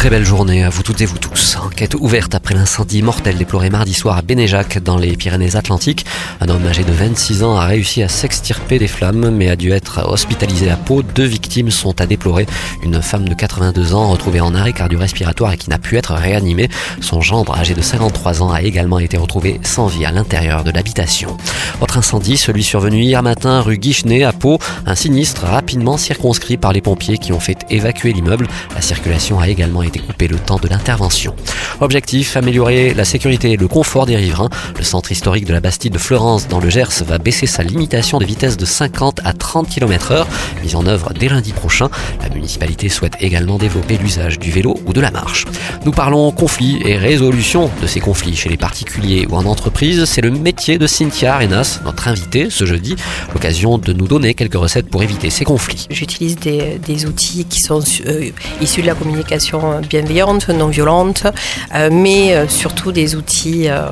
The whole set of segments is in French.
Très belle journée à vous toutes et vous tous. Enquête ouverte après l'incendie mortel déploré mardi soir à Bénéjac dans les Pyrénées-Atlantiques. Un homme âgé de 26 ans a réussi à s'extirper des flammes mais a dû être hospitalisé à Pau. Deux victimes sont à déplorer. Une femme de 82 ans retrouvée en arrêt cardio-respiratoire et qui n'a pu être réanimée. Son gendre âgé de 53 ans a également été retrouvé sans vie à l'intérieur de l'habitation. Autre incendie, celui survenu hier matin rue Guichenet à Pau. Un sinistre rapidement circonscrit par les pompiers qui ont fait évacuer l'immeuble. La circulation a également été été le temps de l'intervention. Objectif, améliorer la sécurité et le confort des riverains. Le centre historique de la Bastide de Florence dans le Gers va baisser sa limitation de vitesse de 50 à 30 km heure, mise en œuvre dès lundi prochain. La municipalité souhaite également développer l'usage du vélo ou de la marche. Nous parlons conflits et résolution de ces conflits chez les particuliers ou en entreprise. C'est le métier de Cynthia Arenas, notre invitée ce jeudi. L'occasion de nous donner quelques recettes pour éviter ces conflits. J'utilise des, outils qui sont euh, issus de la communication bienveillante, non violente, euh, mais euh, surtout des outils euh,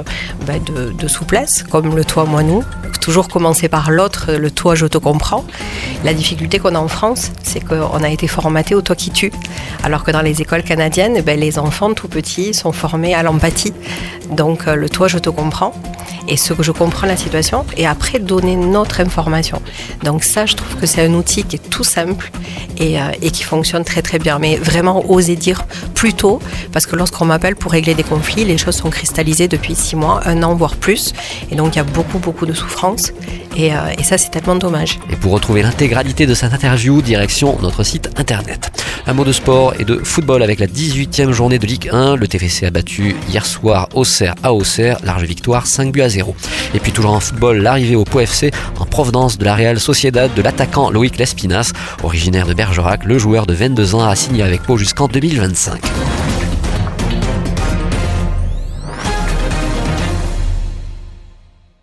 bah, de, souplesse, comme le toi, moi, nous. Toujours commencer par l'autre, le toi, je te comprends. La difficulté qu'on a en France, c'est qu'on a été formaté au toi qui tue, alors que dans les écoles canadiennes, ben, les enfants tout petits sont formés à l'empathie. Donc le toi, je te comprends et ce que je comprends la situation et après donner notre information. Donc ça, je trouve que c'est un outil qui est tout simple et, et, qui fonctionne très très bien. Mais vraiment oser dire plus tôt, parce que lorsqu'on m'appelle pour régler des conflits, les choses sont cristallisées depuis six mois, un an, voire plus. Et donc il y a beaucoup, beaucoup de souffrance. Et, euh, ça, c'est tellement dommage. Et pour retrouver l'intégralité de cette interview, direction notre site internet. Un mot de sport et de football avec la 18e journée de Ligue 1. Le TFC a battu hier soir Auxerre à Auxerre, large victoire 5 buts à 0. Et puis toujours en football, l'arrivée au Pau FC en provenance de la Real Sociedad de l'attaquant Loïc Lespinas, originaire de Bergerac. Le joueur de 22 ans a signé avec Pau jusqu'en 2025.